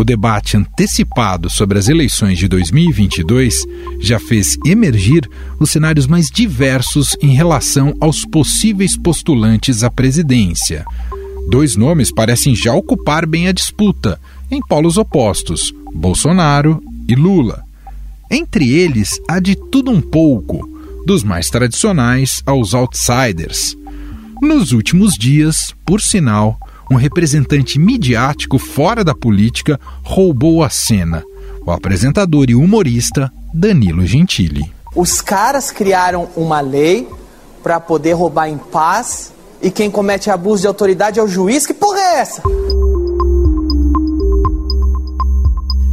O debate antecipado sobre as eleições de 2022 já fez emergir os cenários mais diversos em relação aos possíveis postulantes à presidência. Dois nomes parecem já ocupar bem a disputa, em polos opostos: Bolsonaro e Lula. Entre eles há de tudo um pouco, dos mais tradicionais aos outsiders. Nos últimos dias, por sinal, um representante midiático fora da política roubou a cena. O apresentador e humorista Danilo Gentili. Os caras criaram uma lei para poder roubar em paz e quem comete abuso de autoridade é o juiz. Que porra é essa?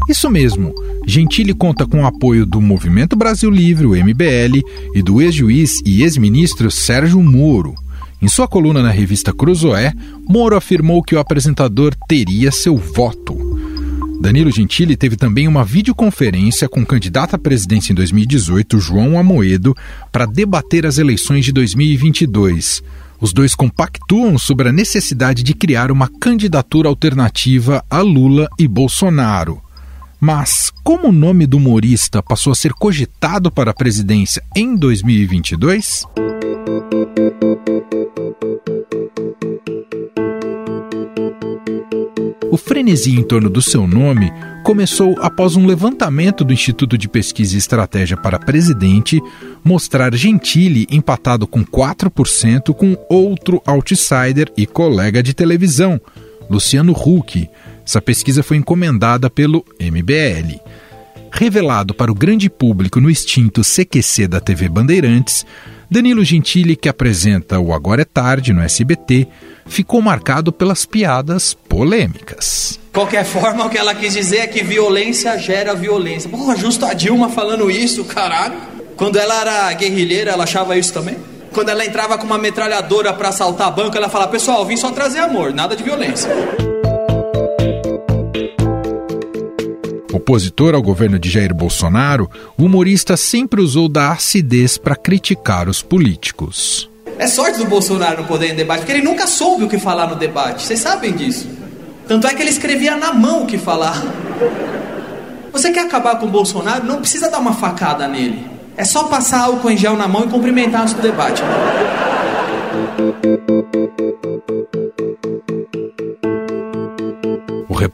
Isso mesmo. Gentili conta com o apoio do Movimento Brasil Livre, o MBL, e do ex-juiz e ex-ministro Sérgio Moro. Em sua coluna na revista Cruzoé, Moro afirmou que o apresentador teria seu voto. Danilo Gentili teve também uma videoconferência com o candidato à presidência em 2018, João Amoedo, para debater as eleições de 2022. Os dois compactuam sobre a necessidade de criar uma candidatura alternativa a Lula e Bolsonaro. Mas como o nome do humorista passou a ser cogitado para a presidência em 2022? O frenesi em torno do seu nome começou após um levantamento do Instituto de Pesquisa e Estratégia para Presidente mostrar Gentili empatado com 4% com outro outsider e colega de televisão, Luciano Huck. Essa pesquisa foi encomendada pelo MBL. Revelado para o grande público no extinto CQC da TV Bandeirantes, Danilo Gentili, que apresenta o Agora é Tarde no SBT, ficou marcado pelas piadas polêmicas. Qualquer forma, o que ela quis dizer é que violência gera violência. Porra, justo a Dilma falando isso, caralho. Quando ela era guerrilheira, ela achava isso também? Quando ela entrava com uma metralhadora para assaltar banco, ela falava: Pessoal, vim só trazer amor, nada de violência. Opositor ao governo de Jair Bolsonaro, o humorista sempre usou da acidez para criticar os políticos. É sorte do Bolsonaro não poder ir em debate, porque ele nunca soube o que falar no debate. Vocês sabem disso. Tanto é que ele escrevia na mão o que falar. Você quer acabar com o Bolsonaro? Não precisa dar uma facada nele. É só passar álcool em gel na mão e cumprimentar antes do debate.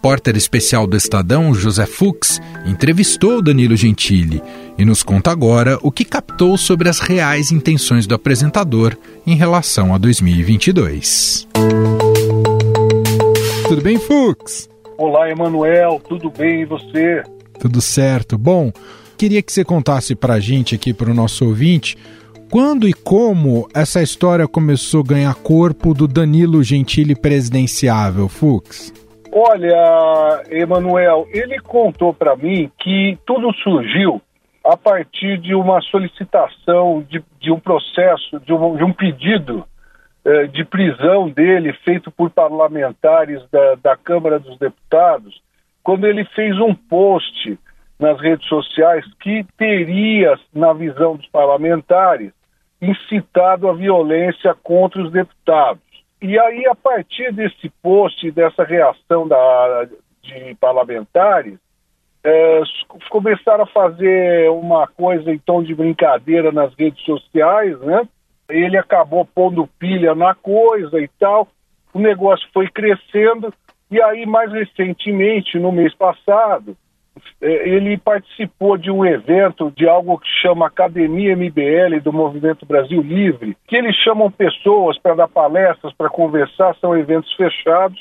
Repórter especial do Estadão, José Fux, entrevistou Danilo Gentili e nos conta agora o que captou sobre as reais intenções do apresentador em relação a 2022. Tudo bem, Fux? Olá, Emanuel, tudo bem e você? Tudo certo. Bom, queria que você contasse para a gente aqui, para o nosso ouvinte, quando e como essa história começou a ganhar corpo do Danilo Gentili presidenciável, Fux? Olha, Emanuel, ele contou para mim que tudo surgiu a partir de uma solicitação, de, de um processo, de um, de um pedido eh, de prisão dele feito por parlamentares da, da Câmara dos Deputados, quando ele fez um post nas redes sociais que teria, na visão dos parlamentares, incitado a violência contra os deputados. E aí, a partir desse post, dessa reação da, de parlamentares, é, começaram a fazer uma coisa em tom de brincadeira nas redes sociais, né? Ele acabou pondo pilha na coisa e tal. O negócio foi crescendo e aí mais recentemente, no mês passado, ele participou de um evento de algo que chama Academia MBL do Movimento Brasil Livre, que eles chamam pessoas para dar palestras, para conversar, são eventos fechados,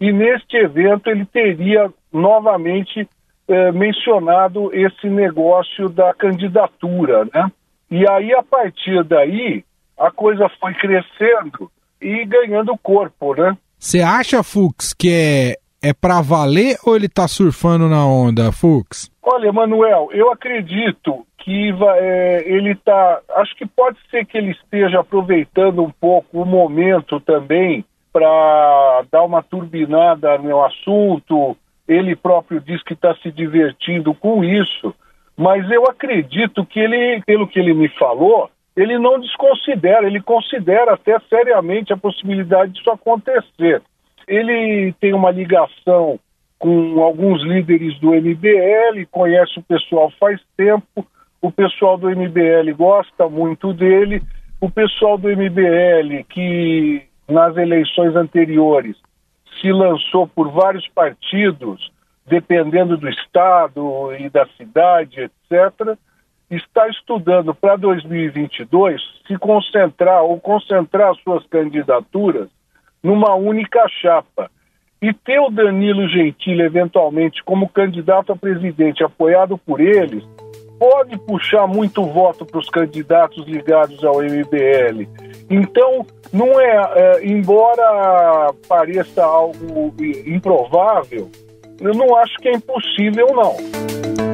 e neste evento ele teria novamente é, mencionado esse negócio da candidatura, né? E aí, a partir daí, a coisa foi crescendo e ganhando corpo, né? Você acha, Fux, que é, é para valer ou ele está surfando na onda, Fux? Olha, Manuel, eu acredito que é, ele está. Acho que pode ser que ele esteja aproveitando um pouco o momento também para dar uma turbinada no assunto, ele próprio diz que está se divertindo com isso, mas eu acredito que ele, pelo que ele me falou, ele não desconsidera, ele considera até seriamente a possibilidade disso acontecer. Ele tem uma ligação com alguns líderes do MBL, conhece o pessoal faz tempo, o pessoal do MBL gosta muito dele, o pessoal do MBL que nas eleições anteriores se lançou por vários partidos, dependendo do estado e da cidade, etc., está estudando para 2022 se concentrar ou concentrar suas candidaturas numa única chapa. E ter o Danilo Gentili, eventualmente, como candidato a presidente apoiado por eles, pode puxar muito voto para os candidatos ligados ao MBL. Então, não é, é, embora pareça algo improvável, eu não acho que é impossível, não.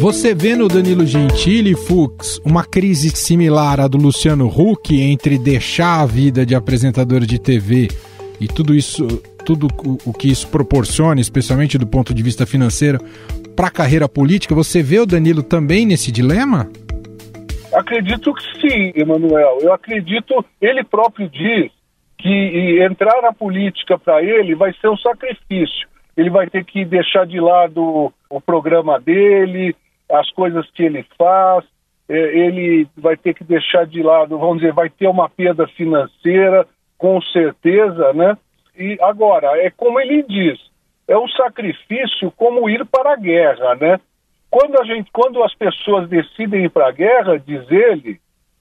Você vê no Danilo Gentili, Fux, uma crise similar à do Luciano Huck entre deixar a vida de apresentador de TV e tudo isso, tudo o que isso proporciona, especialmente do ponto de vista financeiro, para a carreira política? Você vê o Danilo também nesse dilema? Acredito que sim, Emanuel. Eu acredito, ele próprio diz que entrar na política para ele vai ser um sacrifício. Ele vai ter que deixar de lado o programa dele, as coisas que ele faz, é, ele vai ter que deixar de lado, vamos dizer, vai ter uma perda financeira, com certeza, né? E agora, é como ele diz, é um sacrifício como ir para a guerra, né? Quando, a gente, quando as pessoas decidem ir para a guerra, diz ele,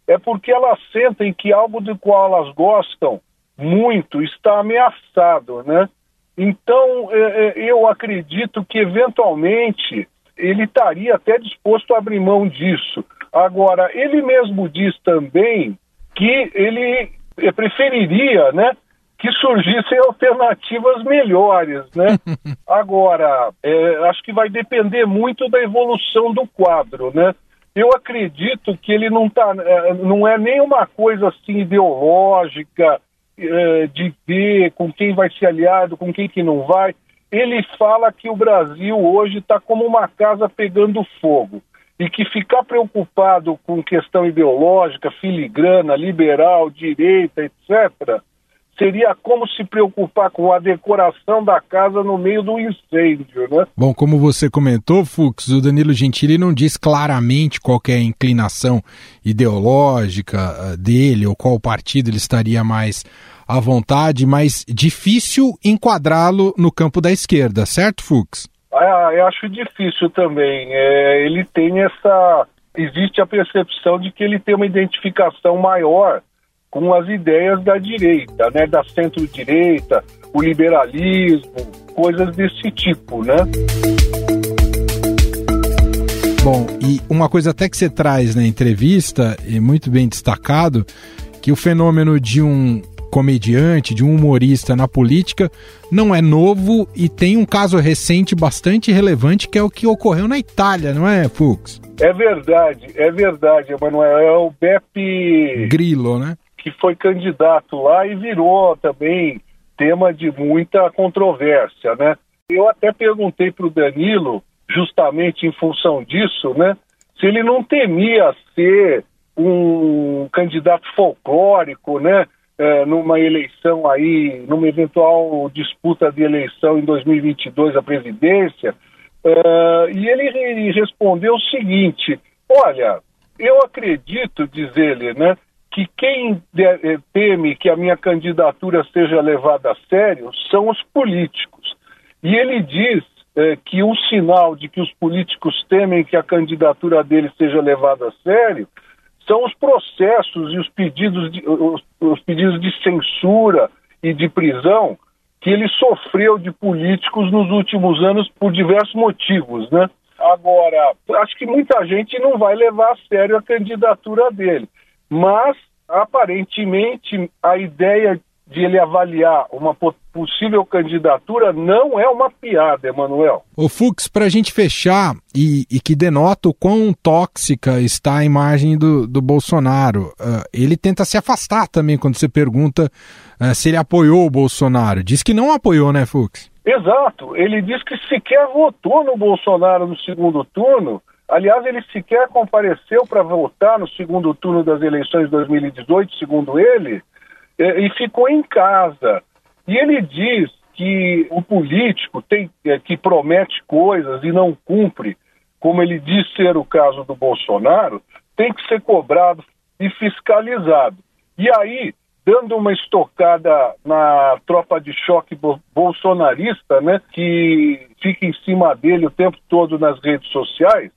é porque elas sentem que algo do qual elas gostam muito está ameaçado, né? Então, é, é, eu acredito que, eventualmente, ele estaria até disposto a abrir mão disso. Agora, ele mesmo diz também que ele preferiria, né, que surgissem alternativas melhores, né? Agora, é, acho que vai depender muito da evolução do quadro, né? Eu acredito que ele não tá, é, não é nenhuma coisa assim ideológica é, de ver com quem vai ser aliado, com quem que não vai ele fala que o Brasil hoje está como uma casa pegando fogo e que ficar preocupado com questão ideológica, filigrana, liberal, direita, etc., seria como se preocupar com a decoração da casa no meio do incêndio, né? Bom, como você comentou, Fux, o Danilo Gentili não diz claramente qual é a inclinação ideológica ah, dele ou qual partido ele estaria mais à vontade, mas difícil enquadrá-lo no campo da esquerda, certo, Fux? Ah, eu acho difícil também. É, ele tem essa. Existe a percepção de que ele tem uma identificação maior com as ideias da direita, né, da centro-direita, o liberalismo, coisas desse tipo, né? Bom, e uma coisa até que você traz na entrevista, e muito bem destacado, que o fenômeno de um comediante, de um humorista na política, não é novo e tem um caso recente bastante relevante que é o que ocorreu na Itália, não é, Fux? É verdade, é verdade, Emanuel. É o Beppe Grillo, né? Que foi candidato lá e virou também tema de muita controvérsia, né? Eu até perguntei para o Danilo, justamente em função disso, né? Se ele não temia ser um candidato folclórico, né? É, numa eleição aí, numa eventual disputa de eleição em 2022 à presidência, é, e ele respondeu o seguinte: olha, eu acredito, diz ele, né, que quem é, teme que a minha candidatura seja levada a sério são os políticos. E ele diz é, que um sinal de que os políticos temem que a candidatura dele seja levada a sério são os processos e os pedidos de, os, os pedidos de censura e de prisão que ele sofreu de políticos nos últimos anos por diversos motivos, né? Agora, acho que muita gente não vai levar a sério a candidatura dele, mas aparentemente a ideia de ele avaliar uma possível candidatura não é uma piada, Emanuel. O Fux, para a gente fechar, e, e, que denota o quão tóxica está a imagem do, do Bolsonaro, uh, ele tenta se afastar também quando você pergunta uh, se ele apoiou o Bolsonaro. Diz que não apoiou, né, Fux? Exato. Ele diz que sequer votou no Bolsonaro no segundo turno. Aliás, ele sequer compareceu para votar no segundo turno das eleições de 2018, segundo ele e ficou em casa. E ele diz que o político tem, é, que promete coisas e não cumpre, como ele diz ser o caso do Bolsonaro, tem que ser cobrado e fiscalizado. E aí, dando uma estocada na tropa de choque bolsonarista, né, que fica em cima dele o tempo todo nas redes sociais,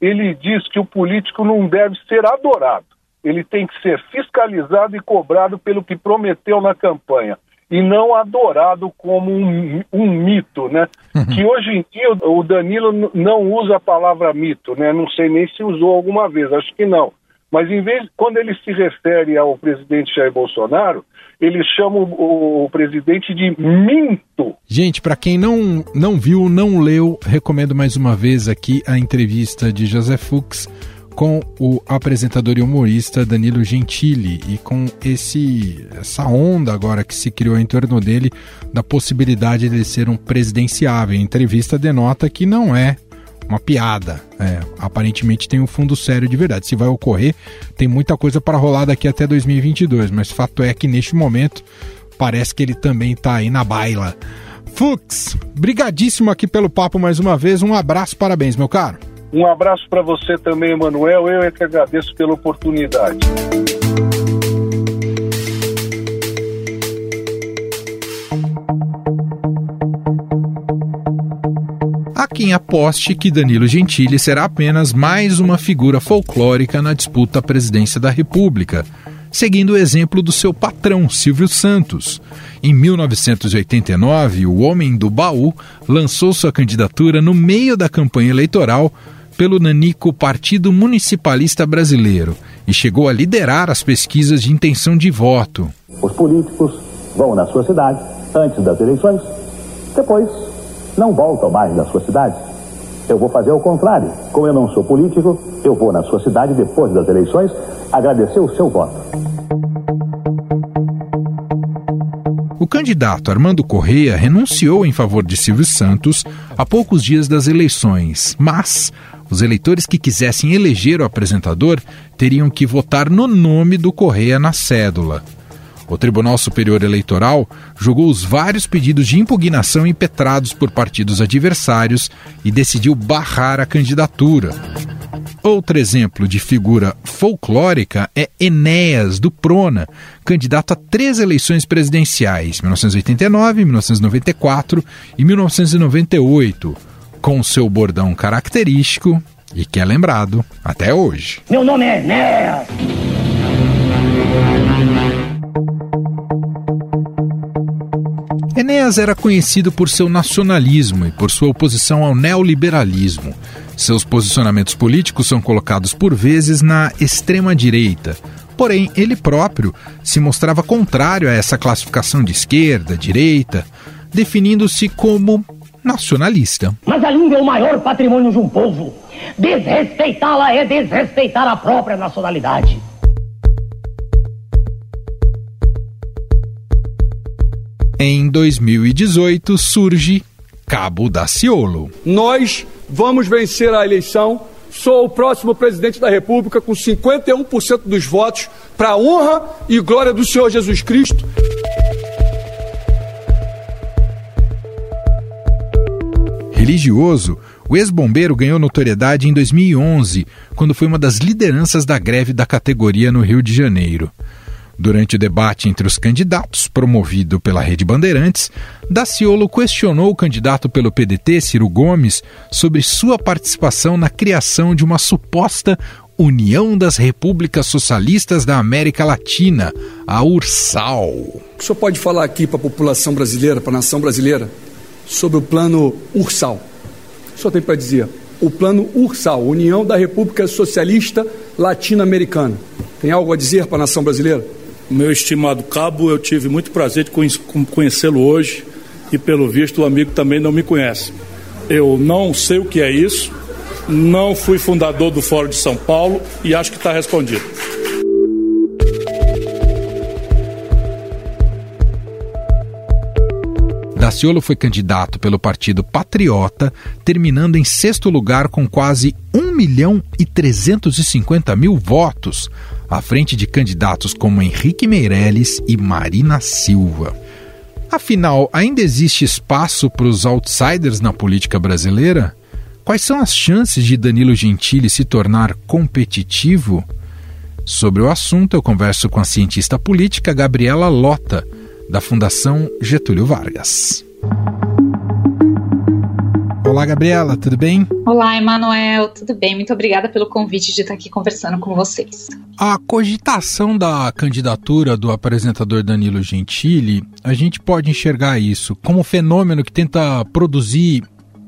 ele diz que o político não deve ser adorado. Ele tem que ser fiscalizado e cobrado pelo que prometeu na campanha e não adorado como um, um mito, né? Uhum. Que hoje em dia o Danilo não usa a palavra mito, né? Não sei nem se usou alguma vez, acho que não. Mas em vez, quando ele se refere ao presidente Jair Bolsonaro, ele chama o, o presidente de minto. Gente, para quem não, não viu, não leu, recomendo mais uma vez aqui a entrevista de José Fux com o apresentador e humorista Danilo Gentili e com esse essa onda agora que se criou em torno dele da possibilidade de ele ser um presidenciável. A entrevista denota que não é uma piada. É, aparentemente tem um fundo sério de verdade. Se vai ocorrer, tem muita coisa para rolar daqui até 2022, mas fato é que neste momento parece que ele também está aí na baila. Fux, brigadíssimo aqui pelo papo mais uma vez. Um abraço, parabéns, meu caro. Um abraço para você também, Emanuel. Eu é que agradeço pela oportunidade. Há quem aposte que Danilo Gentili será apenas mais uma figura folclórica na disputa à presidência da República, seguindo o exemplo do seu patrão, Silvio Santos. Em 1989, o Homem do Baú lançou sua candidatura no meio da campanha eleitoral pelo Nanico Partido Municipalista Brasileiro e chegou a liderar as pesquisas de intenção de voto. Os políticos vão na sua cidade antes das eleições, depois não voltam mais na sua cidade. Eu vou fazer o contrário. Como eu não sou político, eu vou na sua cidade depois das eleições agradecer o seu voto. O candidato Armando Correia renunciou em favor de Silvio Santos a poucos dias das eleições, mas os eleitores que quisessem eleger o apresentador teriam que votar no nome do Correia na cédula. O Tribunal Superior Eleitoral julgou os vários pedidos de impugnação impetrados por partidos adversários e decidiu barrar a candidatura. Outro exemplo de figura folclórica é Enéas, do Prona, candidato a três eleições presidenciais, 1989, 1994 e 1998 com seu bordão característico e que é lembrado até hoje. Meu nome é Enéas. Enéas era conhecido por seu nacionalismo e por sua oposição ao neoliberalismo. Seus posicionamentos políticos são colocados por vezes na extrema-direita. Porém, ele próprio se mostrava contrário a essa classificação de esquerda, direita, definindo-se como nacionalista. Mas a língua é o maior patrimônio de um povo. Desrespeitá-la é desrespeitar a própria nacionalidade. Em 2018 surge Cabo Daciolo. Nós vamos vencer a eleição. Sou o próximo presidente da República com 51% dos votos para a honra e glória do Senhor Jesus Cristo. Religioso, o ex-bombeiro ganhou notoriedade em 2011, quando foi uma das lideranças da greve da categoria no Rio de Janeiro. Durante o debate entre os candidatos, promovido pela Rede Bandeirantes, Daciolo questionou o candidato pelo PDT, Ciro Gomes, sobre sua participação na criação de uma suposta União das Repúblicas Socialistas da América Latina, a URSAL. O senhor pode falar aqui para a população brasileira, para a nação brasileira, sobre o plano Ursal. Só tem para dizer, o plano Ursal, União da República Socialista Latino-Americana. Tem algo a dizer para a nação brasileira? Meu estimado cabo, eu tive muito prazer de conhecê-lo hoje e, pelo visto, o amigo também não me conhece. Eu não sei o que é isso, não fui fundador do Fórum de São Paulo e acho que está respondido. Daciolo foi candidato pelo Partido Patriota, terminando em sexto lugar com quase 1 milhão e 350 mil votos, à frente de candidatos como Henrique Meirelles e Marina Silva. Afinal, ainda existe espaço para os outsiders na política brasileira? Quais são as chances de Danilo Gentili se tornar competitivo? Sobre o assunto, eu converso com a cientista política Gabriela Lota, da Fundação Getúlio Vargas. Olá, Gabriela, tudo bem? Olá, Emanuel, tudo bem? Muito obrigada pelo convite de estar aqui conversando com vocês. A cogitação da candidatura do apresentador Danilo Gentili, a gente pode enxergar isso como um fenômeno que tenta produzir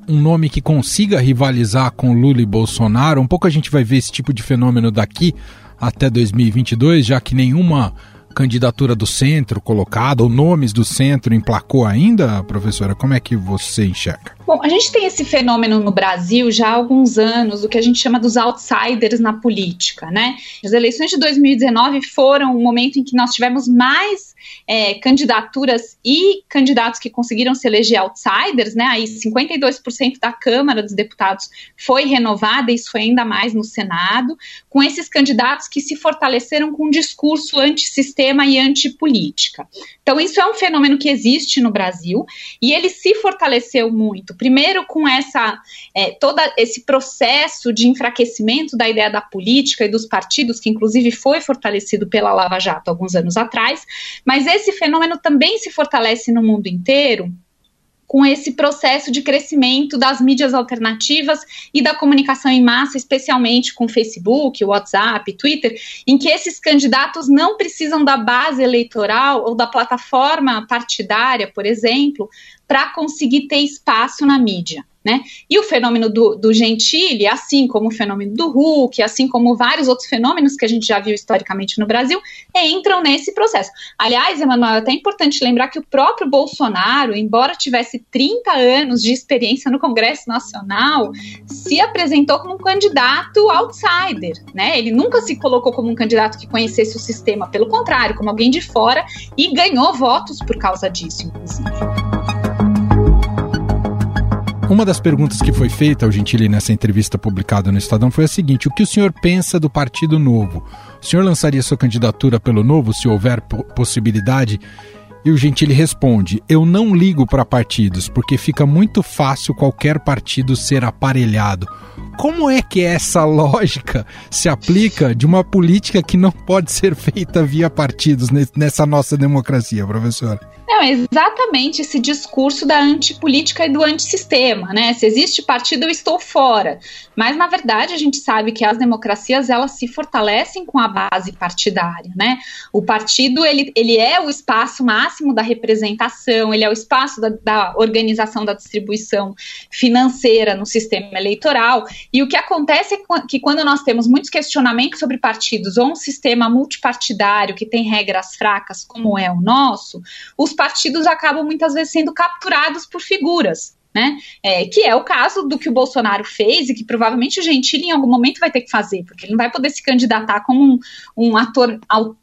um nome que consiga rivalizar com Lula e Bolsonaro. Um pouco a gente vai ver esse tipo de fenômeno daqui até 2022, já que nenhuma candidatura do centro colocada, ou nomes do centro emplacou ainda, professora? Como é que você enxerga? Bom, a gente tem esse fenômeno no Brasil já há alguns anos, o que a gente chama dos outsiders na política, né? As eleições de 2019 foram o momento em que nós tivemos mais é, candidaturas e candidatos que conseguiram se eleger outsiders, né? Aí 52% da Câmara dos Deputados foi renovada, isso foi ainda mais no Senado, com esses candidatos que se fortaleceram com um discurso antissistema e antipolítica. Então, isso é um fenômeno que existe no Brasil e ele se fortaleceu muito. Primeiro, com essa é, todo esse processo de enfraquecimento da ideia da política e dos partidos, que inclusive foi fortalecido pela Lava Jato alguns anos atrás, mas esse fenômeno também se fortalece no mundo inteiro com esse processo de crescimento das mídias alternativas e da comunicação em massa, especialmente com Facebook, WhatsApp, Twitter, em que esses candidatos não precisam da base eleitoral ou da plataforma partidária, por exemplo, para conseguir ter espaço na mídia. Né? E o fenômeno do, do assim como o fenômeno do Hulk, assim como vários outros fenômenos que a gente já viu historicamente no Brasil, entram nesse processo. Aliás, Emanuel, é até importante lembrar que o próprio Bolsonaro, embora tivesse 30 anos de experiência no Congresso Nacional, se apresentou como um candidato outsider. Né? Ele nunca se colocou como um candidato que conhecesse o sistema, pelo contrário, como alguém de fora, e ganhou votos por causa disso, inclusive. Uma das perguntas que foi feita ao Gentili nessa entrevista publicada no Estadão foi a seguinte: o que o senhor pensa do Partido Novo? O senhor lançaria sua candidatura pelo Novo se houver possibilidade? E o Gentili responde: Eu não ligo para partidos, porque fica muito fácil qualquer partido ser aparelhado. Como é que essa lógica se aplica de uma política que não pode ser feita via partidos nessa nossa democracia, professor? Não, é exatamente esse discurso da antipolítica e do antissistema, né? Se existe partido, eu estou fora. Mas, na verdade, a gente sabe que as democracias, elas se fortalecem com a base partidária, né? O partido, ele, ele é o espaço máximo da representação, ele é o espaço da, da organização da distribuição financeira no sistema eleitoral, e o que acontece é que quando nós temos muitos questionamentos sobre partidos ou um sistema multipartidário que tem regras fracas, como é o nosso, os partidos acabam muitas vezes sendo capturados por figuras. Né? É, que é o caso do que o Bolsonaro fez e que provavelmente o Gentili em algum momento vai ter que fazer, porque ele não vai poder se candidatar como um, um ator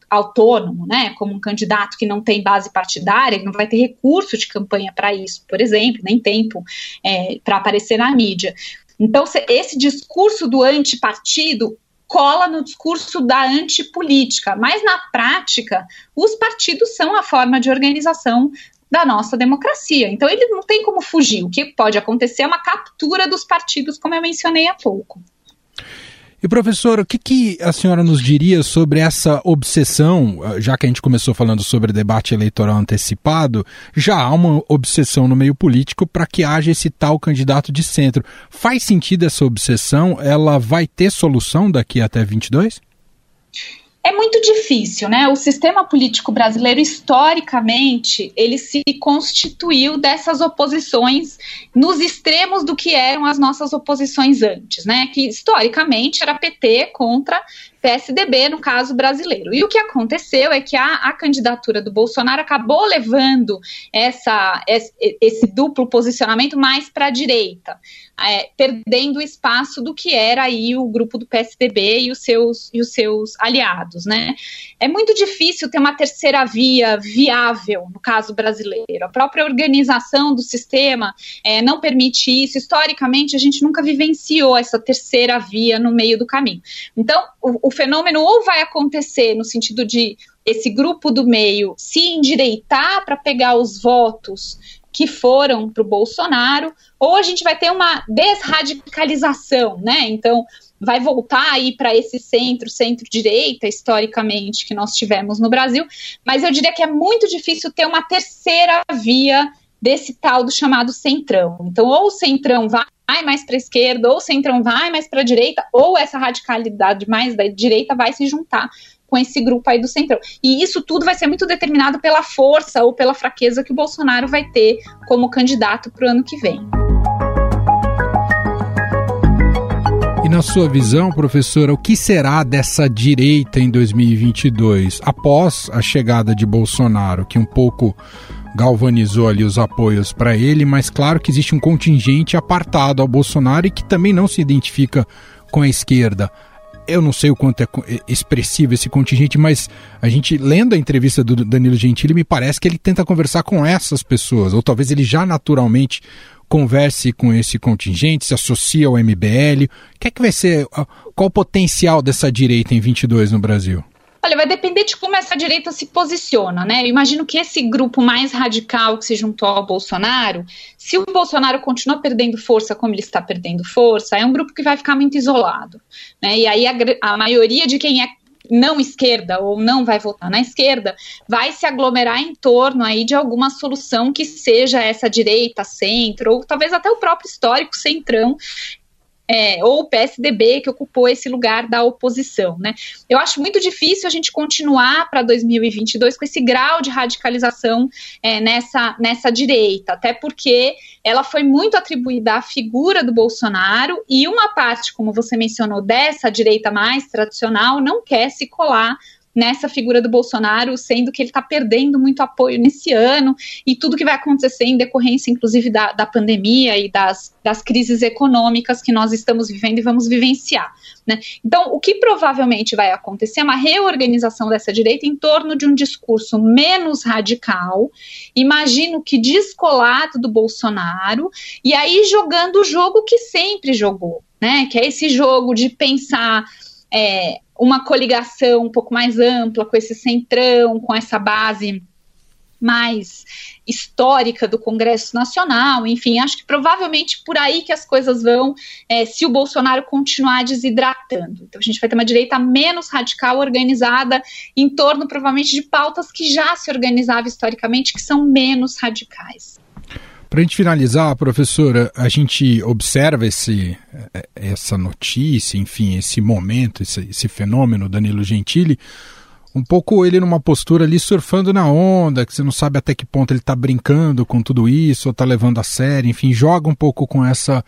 autônomo, né? Como um candidato que não tem base partidária, ele não vai ter recurso de campanha para isso, por exemplo, nem tempo é, para aparecer na mídia. Então, esse discurso do antipartido cola no discurso da antipolítica, mas na prática, os partidos são a forma de organização da nossa democracia. Então, ele não tem como fugir. O que pode acontecer é uma captura dos partidos, como eu mencionei há pouco. E professor, o que, que, a senhora nos diria sobre essa obsessão, já que a gente começou falando sobre debate eleitoral antecipado, já há uma obsessão no meio político para que haja esse tal candidato de centro. Faz sentido essa obsessão? Ela vai ter solução daqui até 22? É muito difícil, né? O sistema político brasileiro, historicamente, ele se constituiu dessas oposições nos extremos do que eram as nossas oposições antes, né? Que historicamente era PT contra PSDB, no caso brasileiro. E o que aconteceu é que a, a candidatura do Bolsonaro acabou levando essa, esse, esse duplo posicionamento mais para a direita, é, perdendo o espaço do que era aí o grupo do PSDB e os seus, e os seus aliados. Né? É muito difícil ter uma terceira via viável, no caso brasileiro. A própria organização do sistema é, não permite isso. Historicamente, a gente nunca vivenciou essa terceira via no meio do caminho. Então, o, o fenômeno ou vai acontecer no sentido de esse grupo do meio se endireitar para pegar os votos que foram para o Bolsonaro, ou a gente vai ter uma desradicalização, né? Então, vai voltar aí para esse centro, centro-direita, historicamente, que nós tivemos no Brasil, mas eu diria que é muito difícil ter uma terceira via desse tal do chamado centrão. Então, ou o centrão vai mais para a esquerda, ou o centrão vai mais para a direita, ou essa radicalidade mais da direita vai se juntar com esse grupo aí do centrão. E isso tudo vai ser muito determinado pela força ou pela fraqueza que o Bolsonaro vai ter como candidato para o ano que vem. E na sua visão, professora, o que será dessa direita em 2022, após a chegada de Bolsonaro, que um pouco galvanizou ali os apoios para ele, mas claro que existe um contingente apartado ao Bolsonaro e que também não se identifica com a esquerda eu não sei o quanto é expressivo esse contingente, mas a gente, lendo a entrevista do Danilo Gentili, me parece que ele tenta conversar com essas pessoas, ou talvez ele já naturalmente converse com esse contingente, se associa ao MBL. O que é que vai ser, qual o potencial dessa direita em 22 no Brasil? Olha, vai depender de como essa direita se posiciona, né? Eu imagino que esse grupo mais radical que se juntou ao Bolsonaro, se o Bolsonaro continua perdendo força como ele está perdendo força, é um grupo que vai ficar muito isolado, né? E aí a, a maioria de quem é não esquerda ou não vai votar na esquerda, vai se aglomerar em torno aí de alguma solução que seja essa direita, centro, ou talvez até o próprio histórico centrão, é, ou o PSDB que ocupou esse lugar da oposição, né? Eu acho muito difícil a gente continuar para 2022 com esse grau de radicalização é, nessa, nessa direita, até porque ela foi muito atribuída à figura do Bolsonaro e uma parte, como você mencionou, dessa direita mais tradicional não quer se colar nessa figura do Bolsonaro, sendo que ele está perdendo muito apoio nesse ano e tudo que vai acontecer em decorrência, inclusive, da, da pandemia e das, das crises econômicas que nós estamos vivendo e vamos vivenciar. Né? Então, o que provavelmente vai acontecer é uma reorganização dessa direita em torno de um discurso menos radical, imagino que descolado do Bolsonaro, e aí jogando o jogo que sempre jogou, né? que é esse jogo de pensar. É, uma coligação um pouco mais ampla com esse centrão, com essa base mais histórica do Congresso Nacional, enfim, acho que provavelmente por aí que as coisas vão, é, se o Bolsonaro continuar desidratando. Então a gente vai ter uma direita menos radical, organizada em torno provavelmente de pautas que já se organizava historicamente, que são menos radicais. Para a gente finalizar, professora, a gente observa esse, eh, essa notícia, enfim, esse momento, esse, esse fenômeno, Danilo Gentili, um pouco ele numa postura ali surfando na onda, que você não sabe até que ponto ele está brincando com tudo isso, ou está levando a sério, enfim, joga um pouco com essa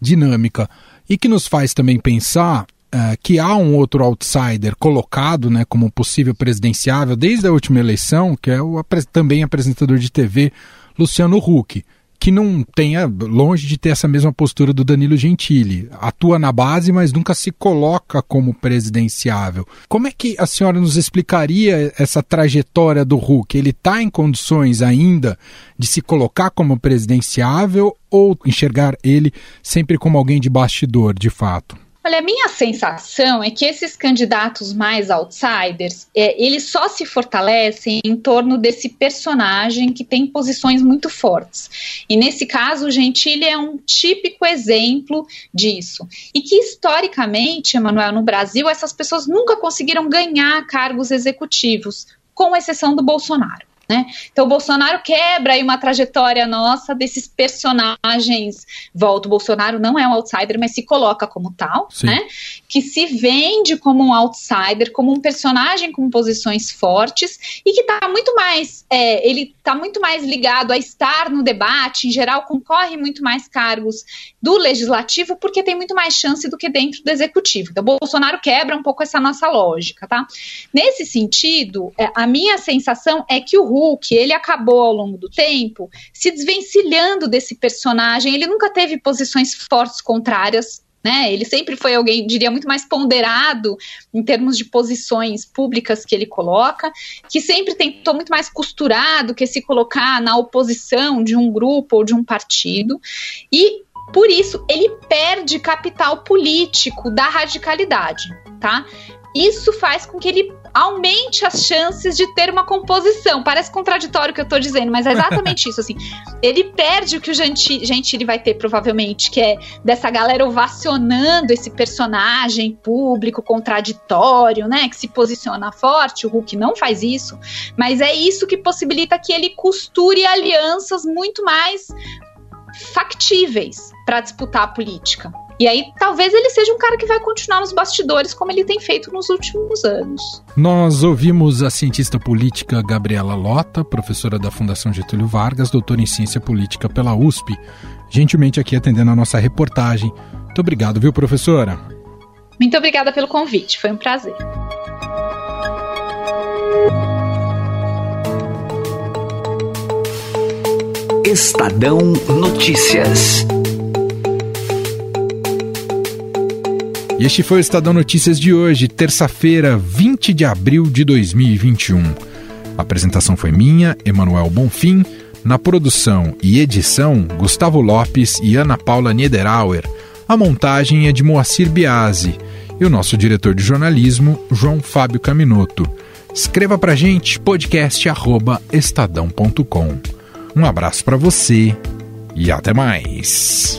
dinâmica. E que nos faz também pensar uh, que há um outro outsider colocado né, como possível presidenciável desde a última eleição, que é o também apresentador de TV, Luciano Huck que não tenha, longe de ter essa mesma postura do Danilo Gentili. Atua na base, mas nunca se coloca como presidenciável. Como é que a senhora nos explicaria essa trajetória do Huck? Ele está em condições ainda de se colocar como presidenciável ou enxergar ele sempre como alguém de bastidor, de fato? Olha, a minha sensação é que esses candidatos mais outsiders, é, eles só se fortalecem em torno desse personagem que tem posições muito fortes. E nesse caso, o Gentili é um típico exemplo disso. E que historicamente, Emanuel, no Brasil, essas pessoas nunca conseguiram ganhar cargos executivos, com exceção do Bolsonaro. Né? Então, o Bolsonaro quebra aí uma trajetória nossa desses personagens. Volta, o Bolsonaro não é um outsider, mas se coloca como tal, né? Que se vende como um outsider, como um personagem com posições fortes e que está muito mais, é, ele está muito mais ligado a estar no debate, em geral, concorre muito mais cargos do legislativo, porque tem muito mais chance do que dentro do executivo. Então, Bolsonaro quebra um pouco essa nossa lógica, tá? Nesse sentido, é, a minha sensação é que o Hulk, ele acabou ao longo do tempo se desvencilhando desse personagem. Ele nunca teve posições fortes contrárias né? Ele sempre foi alguém, diria, muito mais ponderado em termos de posições públicas que ele coloca, que sempre tentou muito mais costurado que se colocar na oposição de um grupo ou de um partido. E por isso ele perde capital político da radicalidade, tá? isso faz com que ele aumente as chances de ter uma composição. Parece contraditório o que eu tô dizendo, mas é exatamente isso, assim. Ele perde o que o Gentili vai ter, provavelmente, que é dessa galera ovacionando esse personagem público, contraditório, né, que se posiciona forte. O Hulk não faz isso, mas é isso que possibilita que ele costure alianças muito mais factíveis para disputar a política. E aí, talvez ele seja um cara que vai continuar nos bastidores como ele tem feito nos últimos anos. Nós ouvimos a cientista política Gabriela Lota, professora da Fundação Getúlio Vargas, doutora em ciência política pela USP, gentilmente aqui atendendo a nossa reportagem. Muito obrigado, viu, professora? Muito obrigada pelo convite, foi um prazer. Estadão Notícias. E este foi o Estadão Notícias de hoje, terça-feira, 20 de abril de 2021. A apresentação foi minha, Emanuel Bonfim. Na produção e edição, Gustavo Lopes e Ana Paula Niederauer. A montagem é de Moacir Biasi. E o nosso diretor de jornalismo, João Fábio Caminoto. Escreva pra gente podcast@estadão.com. Um abraço para você e até mais.